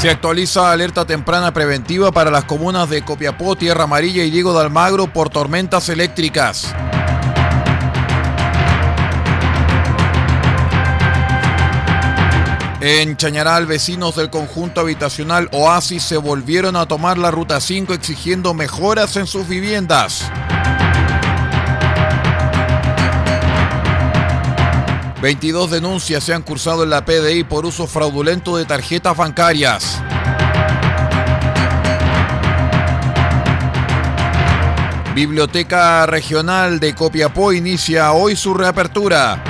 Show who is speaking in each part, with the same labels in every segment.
Speaker 1: Se actualiza alerta temprana preventiva para las comunas de Copiapó, Tierra Amarilla y Diego de Almagro por tormentas eléctricas. En Chañaral, vecinos del conjunto habitacional Oasis se volvieron a tomar la Ruta 5 exigiendo mejoras en sus viviendas. 22 denuncias se han cursado en la PDI por uso fraudulento de tarjetas bancarias. Biblioteca Regional de Copiapó inicia hoy su reapertura.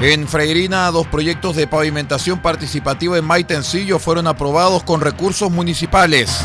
Speaker 1: En Freirina, dos proyectos de pavimentación participativa en Maitencillo fueron aprobados con recursos municipales.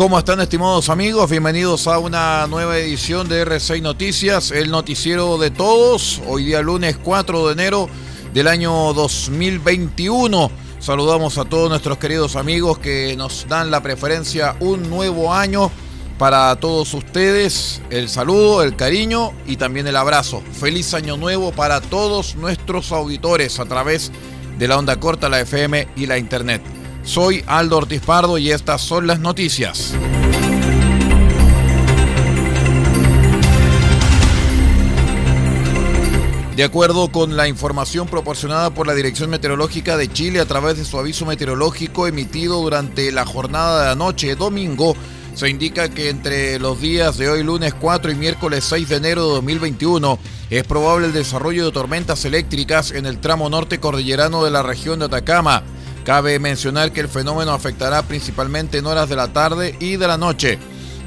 Speaker 1: ¿Cómo están estimados amigos? Bienvenidos a una nueva edición de R6 Noticias, el noticiero de todos. Hoy día lunes 4 de enero del año 2021. Saludamos a todos nuestros queridos amigos que nos dan la preferencia un nuevo año. Para todos ustedes, el saludo, el cariño y también el abrazo. Feliz año nuevo para todos nuestros auditores a través de la onda corta, la FM y la internet. Soy Aldo Ortiz Pardo y estas son las noticias. De acuerdo con la información proporcionada por la Dirección Meteorológica de Chile a través de su aviso meteorológico emitido durante la jornada de anoche, domingo, se indica que entre los días de hoy lunes 4 y miércoles 6 de enero de 2021 es probable el desarrollo de tormentas eléctricas en el tramo norte cordillerano de la región de Atacama. Cabe mencionar que el fenómeno afectará principalmente en horas de la tarde y de la noche.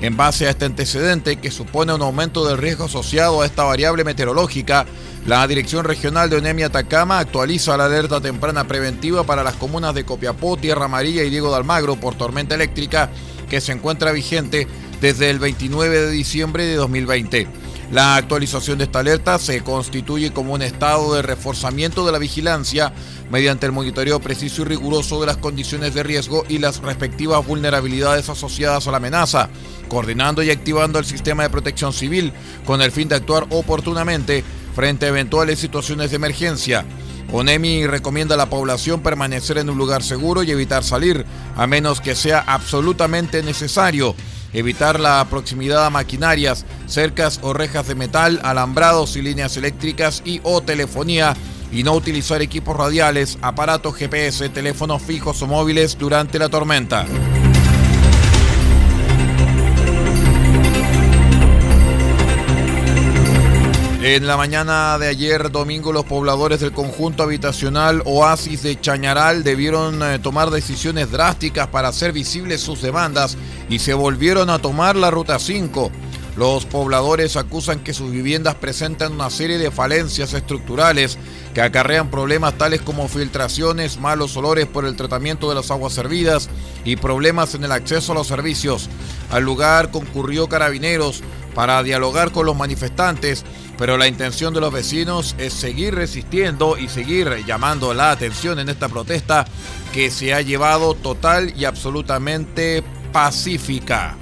Speaker 1: En base a este antecedente, que supone un aumento del riesgo asociado a esta variable meteorológica, la Dirección Regional de Onemia Atacama actualiza la alerta temprana preventiva para las comunas de Copiapó, Tierra Amarilla y Diego de Almagro por tormenta eléctrica que se encuentra vigente desde el 29 de diciembre de 2020. La actualización de esta alerta se constituye como un estado de reforzamiento de la vigilancia mediante el monitoreo preciso y riguroso de las condiciones de riesgo y las respectivas vulnerabilidades asociadas a la amenaza, coordinando y activando el sistema de protección civil con el fin de actuar oportunamente frente a eventuales situaciones de emergencia. ONEMI recomienda a la población permanecer en un lugar seguro y evitar salir, a menos que sea absolutamente necesario. Evitar la proximidad a maquinarias, cercas o rejas de metal, alambrados y líneas eléctricas y o telefonía y no utilizar equipos radiales, aparatos GPS, teléfonos fijos o móviles durante la tormenta. En la mañana de ayer domingo los pobladores del conjunto habitacional Oasis de Chañaral debieron eh, tomar decisiones drásticas para hacer visibles sus demandas y se volvieron a tomar la Ruta 5. Los pobladores acusan que sus viviendas presentan una serie de falencias estructurales que acarrean problemas tales como filtraciones, malos olores por el tratamiento de las aguas servidas y problemas en el acceso a los servicios. Al lugar concurrió carabineros para dialogar con los manifestantes pero la intención de los vecinos es seguir resistiendo y seguir llamando la atención en esta protesta que se ha llevado total y absolutamente pacífica.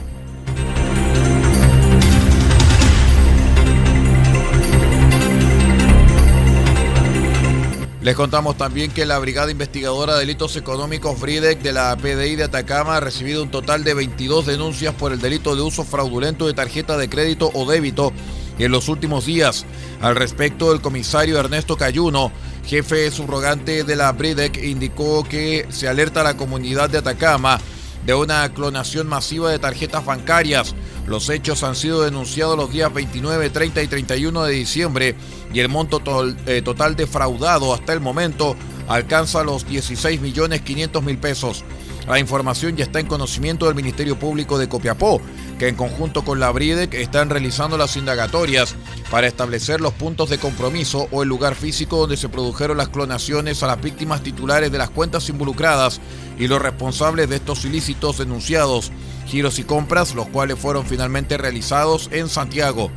Speaker 1: Les contamos también que la Brigada Investigadora de Delitos Económicos BRIDEC de la PDI de Atacama ha recibido un total de 22 denuncias por el delito de uso fraudulento de tarjeta de crédito o débito en los últimos días. Al respecto, el comisario Ernesto Cayuno, jefe subrogante de la BRIDEC, indicó que se alerta a la comunidad de Atacama de una clonación masiva de tarjetas bancarias. Los hechos han sido denunciados los días 29, 30 y 31 de diciembre y el monto eh, total defraudado hasta el momento alcanza los 16 millones 500 mil pesos. La información ya está en conocimiento del Ministerio Público de Copiapó, que en conjunto con la BRIDEC están realizando las indagatorias para establecer los puntos de compromiso o el lugar físico donde se produjeron las clonaciones a las víctimas titulares de las cuentas involucradas y los responsables de estos ilícitos denunciados, giros y compras, los cuales fueron finalmente realizados en Santiago.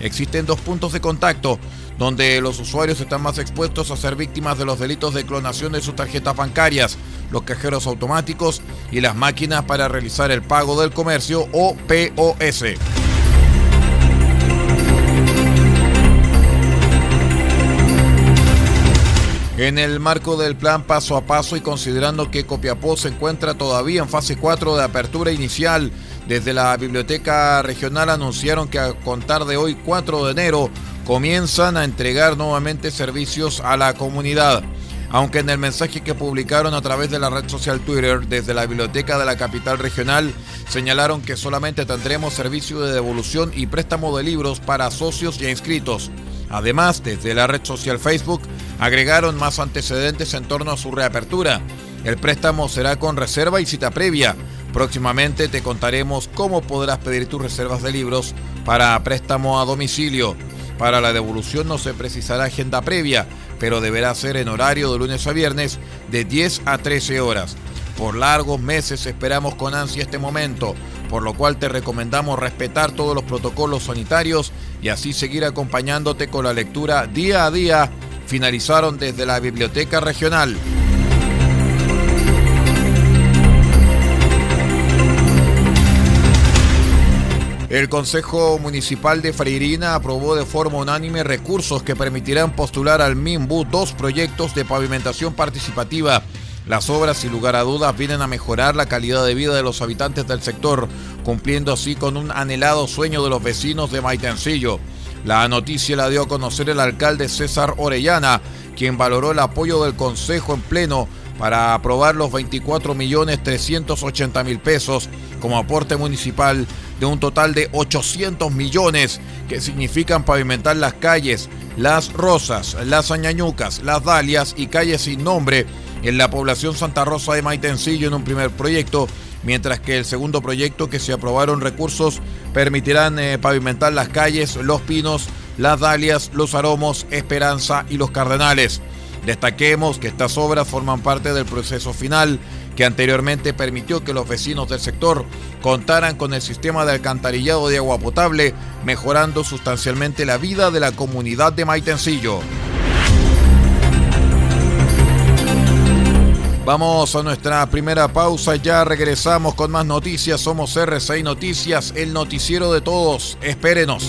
Speaker 1: Existen dos puntos de contacto donde los usuarios están más expuestos a ser víctimas de los delitos de clonación de sus tarjetas bancarias, los cajeros automáticos y las máquinas para realizar el pago del comercio o POS. En el marco del plan paso a paso y considerando que Copiapó se encuentra todavía en fase 4 de apertura inicial, desde la Biblioteca Regional anunciaron que a contar de hoy 4 de enero comienzan a entregar nuevamente servicios a la comunidad. Aunque en el mensaje que publicaron a través de la red social Twitter desde la biblioteca de la capital regional señalaron que solamente tendremos servicio de devolución y préstamo de libros para socios y inscritos. Además, desde la red social Facebook agregaron más antecedentes en torno a su reapertura. El préstamo será con reserva y cita previa. Próximamente te contaremos cómo podrás pedir tus reservas de libros para préstamo a domicilio. Para la devolución no se precisará agenda previa, pero deberá ser en horario de lunes a viernes de 10 a 13 horas. Por largos meses esperamos con ansia este momento, por lo cual te recomendamos respetar todos los protocolos sanitarios y así seguir acompañándote con la lectura día a día. Finalizaron desde la Biblioteca Regional. El Consejo Municipal de Freirina aprobó de forma unánime recursos que permitirán postular al MIMBU dos proyectos de pavimentación participativa. Las obras, sin lugar a dudas, vienen a mejorar la calidad de vida de los habitantes del sector, cumpliendo así con un anhelado sueño de los vecinos de Maitencillo. La noticia la dio a conocer el alcalde César Orellana, quien valoró el apoyo del Consejo en pleno para aprobar los 24 millones 380 mil pesos como aporte municipal de un total de 800 millones que significan pavimentar las calles Las Rosas, Las Añañucas, Las Dalias y calles sin nombre en la población Santa Rosa de Maitencillo en un primer proyecto, mientras que el segundo proyecto que se aprobaron recursos permitirán eh, pavimentar las calles Los Pinos, Las Dalias, Los Aromos, Esperanza y Los Cardenales. Destaquemos que estas obras forman parte del proceso final que anteriormente permitió que los vecinos del sector contaran con el sistema de alcantarillado de agua potable, mejorando sustancialmente la vida de la comunidad de Maitencillo. Vamos a nuestra primera pausa, ya regresamos con más noticias. Somos R6 Noticias, el noticiero de todos. Espérenos.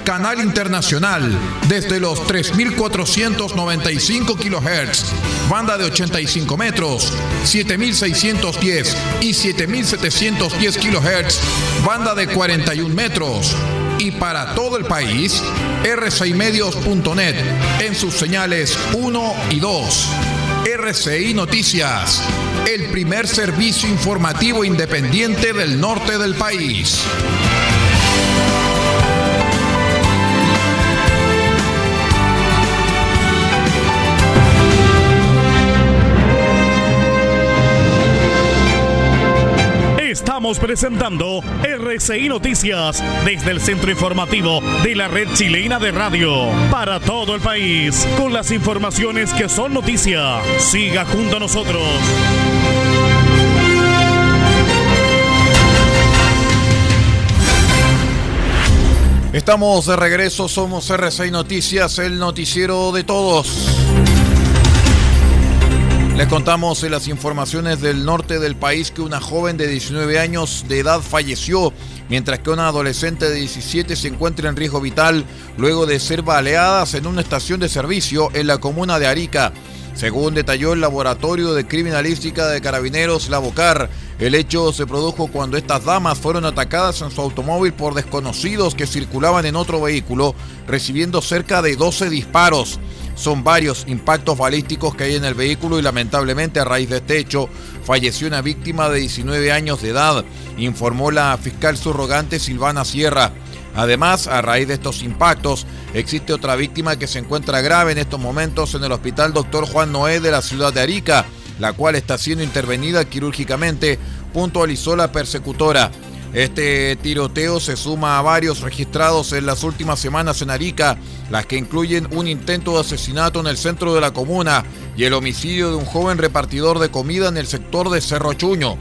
Speaker 1: Canal Internacional, desde los 3.495 kHz, banda de 85 metros, 7.610 y 7.710 kHz, banda de 41 metros. Y para todo el país, rcimedios.net en sus señales 1 y 2. RCI Noticias, el primer servicio informativo independiente del norte del país.
Speaker 2: Estamos presentando RCI Noticias desde el centro informativo de la red chilena de radio para todo el país con las informaciones que son noticia. Siga junto a nosotros.
Speaker 1: Estamos de regreso, somos RCI Noticias, el noticiero de todos. Les contamos en las informaciones del norte del país que una joven de 19 años de edad falleció, mientras que una adolescente de 17 se encuentra en riesgo vital luego de ser baleadas en una estación de servicio en la comuna de Arica. Según detalló el Laboratorio de Criminalística de Carabineros Lavocar, el hecho se produjo cuando estas damas fueron atacadas en su automóvil por desconocidos que circulaban en otro vehículo, recibiendo cerca de 12 disparos. Son varios impactos balísticos que hay en el vehículo y lamentablemente a raíz de este hecho falleció una víctima de 19 años de edad, informó la fiscal subrogante Silvana Sierra. Además, a raíz de estos impactos, existe otra víctima que se encuentra grave en estos momentos en el Hospital Dr. Juan Noé de la ciudad de Arica, la cual está siendo intervenida quirúrgicamente, puntualizó la persecutora. Este tiroteo se suma a varios registrados en las últimas semanas en Arica, las que incluyen un intento de asesinato en el centro de la comuna y el homicidio de un joven repartidor de comida en el sector de Cerro Chuño.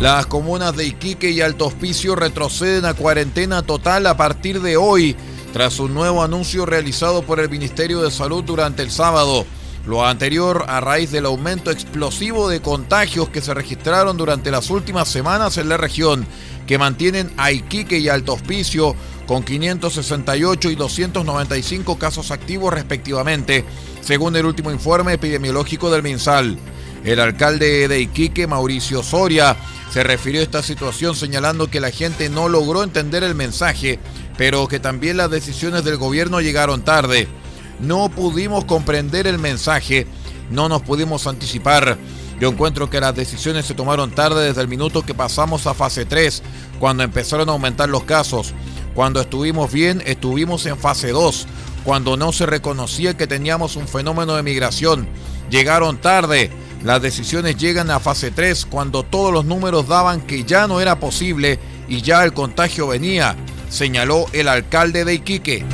Speaker 1: Las comunas de Iquique y Alto Hospicio retroceden a cuarentena total a partir de hoy, tras un nuevo anuncio realizado por el Ministerio de Salud durante el sábado. Lo anterior a raíz del aumento explosivo de contagios que se registraron durante las últimas semanas en la región, que mantienen a Iquique y Alto Hospicio con 568 y 295 casos activos respectivamente, según el último informe epidemiológico del MinSal. El alcalde de Iquique, Mauricio Soria, se refirió a esta situación señalando que la gente no logró entender el mensaje, pero que también las decisiones del gobierno llegaron tarde. No pudimos comprender el mensaje, no nos pudimos anticipar. Yo encuentro que las decisiones se tomaron tarde desde el minuto que pasamos a fase 3, cuando empezaron a aumentar los casos. Cuando estuvimos bien, estuvimos en fase 2, cuando no se reconocía que teníamos un fenómeno de migración. Llegaron tarde las decisiones llegan a fase 3 cuando todos los números daban que ya no era posible y ya el contagio venía, señaló el alcalde de Iquique.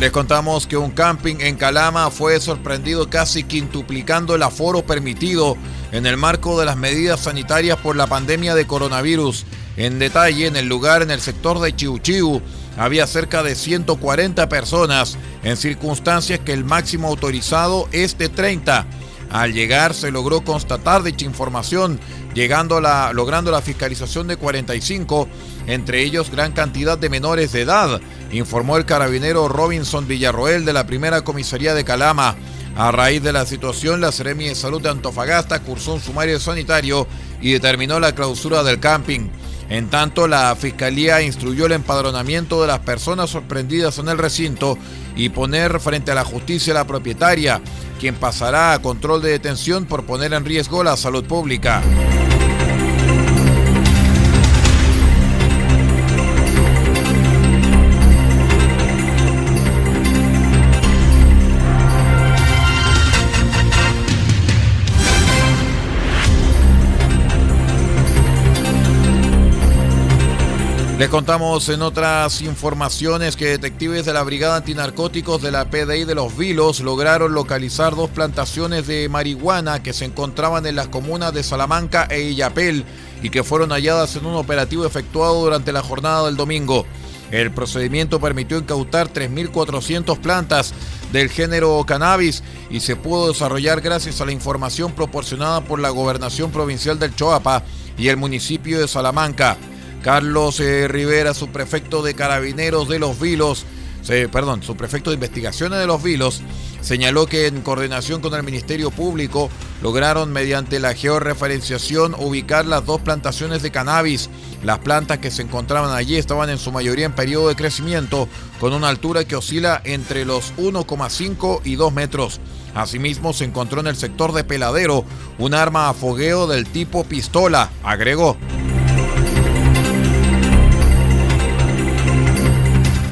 Speaker 1: Les contamos que un camping en Calama fue sorprendido casi quintuplicando el aforo permitido en el marco de las medidas sanitarias por la pandemia de coronavirus. En detalle, en el lugar, en el sector de Chiu había cerca de 140 personas, en circunstancias que el máximo autorizado es de 30. Al llegar se logró constatar dicha información, llegando la, logrando la fiscalización de 45, entre ellos gran cantidad de menores de edad, informó el carabinero Robinson Villarroel de la primera comisaría de Calama. A raíz de la situación, la Seremi de Salud de Antofagasta cursó un sumario sanitario y determinó la clausura del camping. En tanto, la Fiscalía instruyó el empadronamiento de las personas sorprendidas en el recinto y poner frente a la justicia a la propietaria, quien pasará a control de detención por poner en riesgo la salud pública. Les contamos en otras informaciones que detectives de la Brigada Antinarcóticos de la PDI de Los Vilos lograron localizar dos plantaciones de marihuana que se encontraban en las comunas de Salamanca e Illapel y que fueron halladas en un operativo efectuado durante la jornada del domingo. El procedimiento permitió incautar 3.400 plantas del género cannabis y se pudo desarrollar gracias a la información proporcionada por la Gobernación Provincial del Choapa y el municipio de Salamanca. Carlos eh, Rivera, su prefecto de carabineros de los Vilos, perdón, su prefecto de investigaciones de los Vilos, señaló que en coordinación con el Ministerio Público lograron mediante la georreferenciación ubicar las dos plantaciones de cannabis. Las plantas que se encontraban allí estaban en su mayoría en periodo de crecimiento con una altura que oscila entre los 1,5 y 2 metros. Asimismo se encontró en el sector de Peladero un arma a fogueo del tipo pistola, agregó.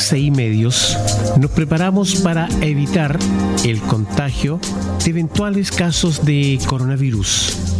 Speaker 3: RCI Medios nos preparamos para evitar el contagio de eventuales casos de coronavirus.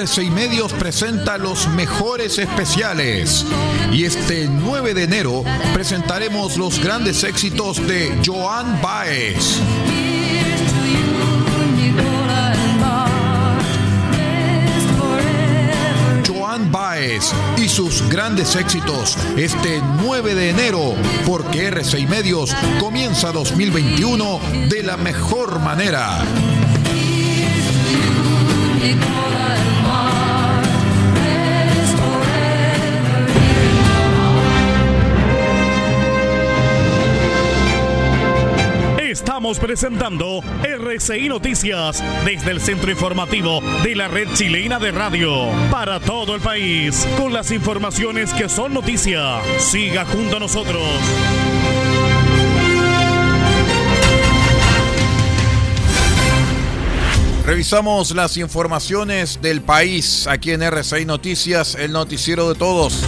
Speaker 1: RCI Medios presenta los mejores especiales. Y este 9 de enero presentaremos los grandes éxitos de Joan Baez. Joan Baez y sus grandes éxitos este 9 de enero, porque R6 Medios comienza 2021 de la mejor manera.
Speaker 2: Estamos presentando RCI Noticias desde el centro informativo de la red chilena de radio para todo el país con las informaciones que son noticia. Siga junto a nosotros.
Speaker 1: Revisamos las informaciones del país aquí en RCI Noticias, el noticiero de todos.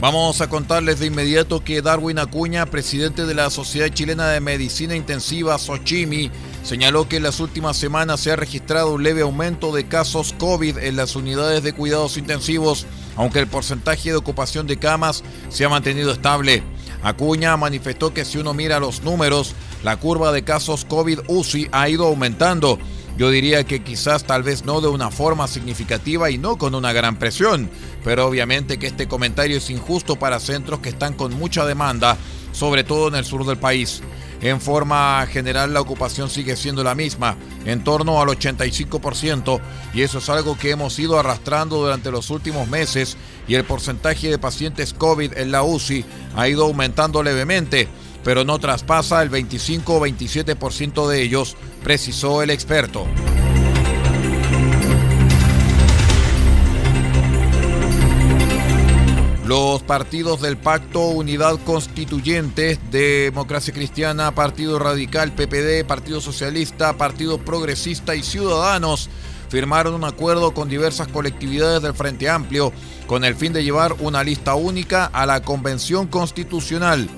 Speaker 1: Vamos a contarles de inmediato que Darwin Acuña, presidente de la Sociedad Chilena de Medicina Intensiva, SOCHIMI, señaló que en las últimas semanas se ha registrado un leve aumento de casos COVID en las unidades de cuidados intensivos, aunque el porcentaje de ocupación de camas se ha mantenido estable. Acuña manifestó que si uno mira los números, la curva de casos COVID UCI ha ido aumentando. Yo diría que quizás tal vez no de una forma significativa y no con una gran presión, pero obviamente que este comentario es injusto para centros que están con mucha demanda, sobre todo en el sur del país. En forma general la ocupación sigue siendo la misma, en torno al 85%, y eso es algo que hemos ido arrastrando durante los últimos meses y el porcentaje de pacientes COVID en la UCI ha ido aumentando levemente, pero no traspasa el 25 o 27% de ellos, precisó el experto. Los partidos del Pacto Unidad Constituyente, Democracia Cristiana, Partido Radical, PPD, Partido Socialista, Partido Progresista y Ciudadanos firmaron un acuerdo con diversas colectividades del Frente Amplio con el fin de llevar una lista única a la Convención Constitucional.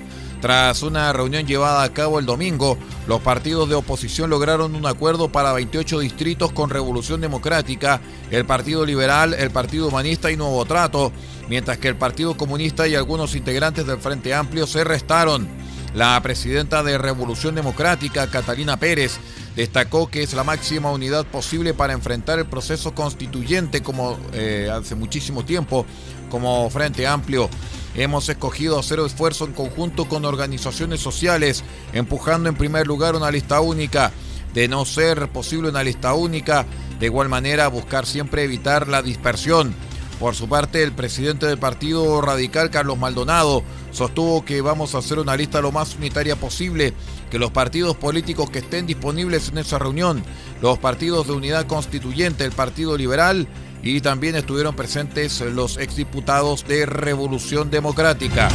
Speaker 1: Tras una reunión llevada a cabo el domingo, los partidos de oposición lograron un acuerdo para 28 distritos con Revolución Democrática, el Partido Liberal, el Partido Humanista y Nuevo Trato, mientras que el Partido Comunista y algunos integrantes del Frente Amplio se restaron. La presidenta de Revolución Democrática, Catalina Pérez, destacó que es la máxima unidad posible para enfrentar el proceso constituyente como eh, hace muchísimo tiempo como Frente Amplio. Hemos escogido hacer esfuerzo en conjunto con organizaciones sociales, empujando en primer lugar una lista única. De no ser posible una lista única, de igual manera buscar siempre evitar la dispersión. Por su parte, el presidente del Partido Radical, Carlos Maldonado, sostuvo que vamos a hacer una lista lo más unitaria posible, que los partidos políticos que estén disponibles en esa reunión, los partidos de unidad constituyente, el Partido Liberal, y también estuvieron presentes los exdiputados de Revolución Democrática.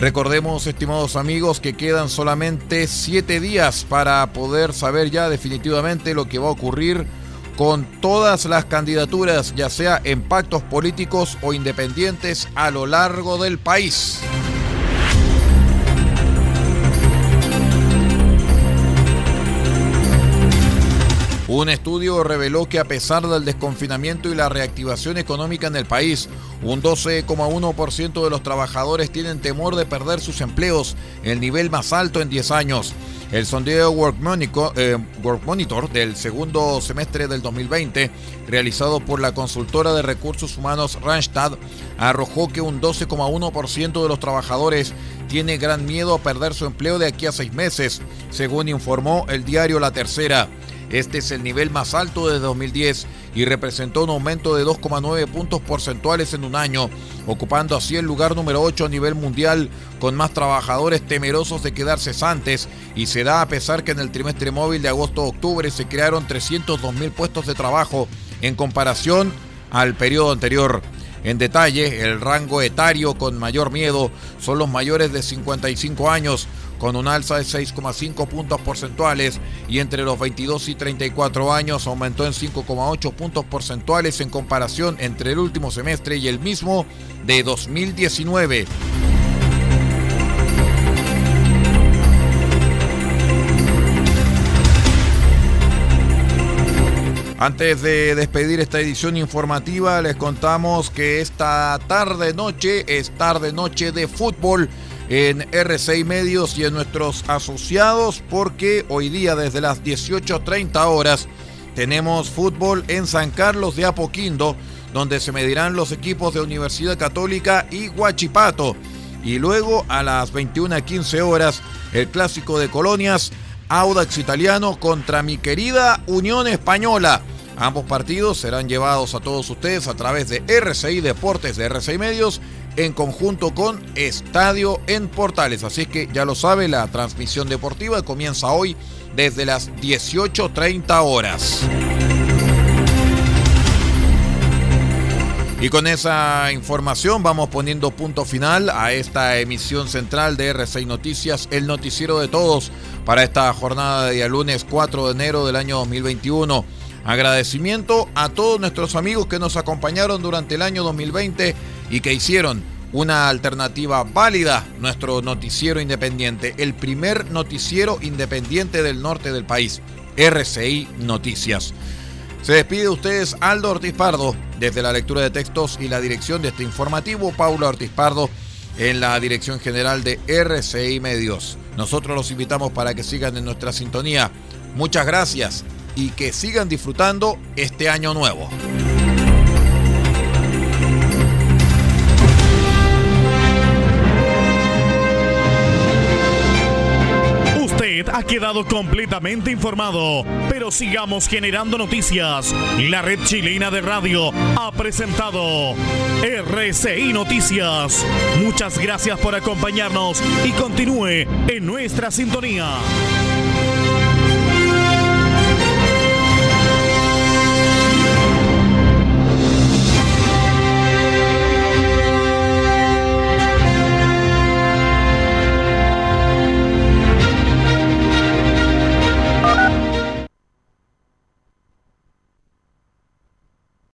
Speaker 1: Recordemos, estimados amigos, que quedan solamente siete días para poder saber ya definitivamente lo que va a ocurrir con todas las candidaturas, ya sea en pactos políticos o independientes a lo largo del país. Un estudio reveló que a pesar del desconfinamiento y la reactivación económica en el país, un 12,1% de los trabajadores tienen temor de perder sus empleos, el nivel más alto en 10 años. El sondeo Work Monitor, eh, Work Monitor, del segundo semestre del 2020, realizado por la consultora de recursos humanos Randstad, arrojó que un 12,1% de los trabajadores tiene gran miedo a perder su empleo de aquí a seis meses, según informó el diario La Tercera. Este es el nivel más alto desde 2010 y representó un aumento de 2,9 puntos porcentuales en un año, ocupando así el lugar número 8 a nivel mundial con más trabajadores temerosos de quedar cesantes y se da a pesar que en el trimestre móvil de agosto-octubre se crearon 302 mil puestos de trabajo en comparación al periodo anterior. En detalle, el rango etario con mayor miedo son los mayores de 55 años, con un alza de 6,5 puntos porcentuales y entre los 22 y 34 años aumentó en 5,8 puntos porcentuales en comparación entre el último semestre y el mismo de 2019. Antes de despedir esta edición informativa, les contamos que esta tarde noche es tarde noche de fútbol en R6 Medios y en nuestros asociados porque hoy día desde las 18.30 horas tenemos fútbol en San Carlos de Apoquindo donde se medirán los equipos de Universidad Católica y Huachipato. Y luego a las 21.15 horas el clásico de colonias Audax Italiano contra mi querida Unión Española. Ambos partidos serán llevados a todos ustedes a través de RCI Deportes de RCI Medios en conjunto con Estadio en Portales. Así que ya lo sabe, la transmisión deportiva comienza hoy desde las 18.30 horas. Y con esa información vamos poniendo punto final a esta emisión central de R6 Noticias, el noticiero de todos para esta jornada de día lunes 4 de enero del año 2021. Agradecimiento a todos nuestros amigos que nos acompañaron durante el año 2020 y que hicieron una alternativa válida, nuestro noticiero independiente, el primer noticiero independiente del norte del país, RCI Noticias. Se despide de ustedes Aldo Ortiz Pardo desde la lectura de textos y la dirección de este informativo, Paula Ortiz Pardo en la dirección general de RCI Medios. Nosotros los invitamos para que sigan en nuestra sintonía. Muchas gracias y que sigan disfrutando este año nuevo.
Speaker 2: Usted ha quedado completamente informado, pero sigamos generando noticias. La red chilena de radio ha presentado RCI Noticias. Muchas gracias por acompañarnos y continúe en nuestra sintonía.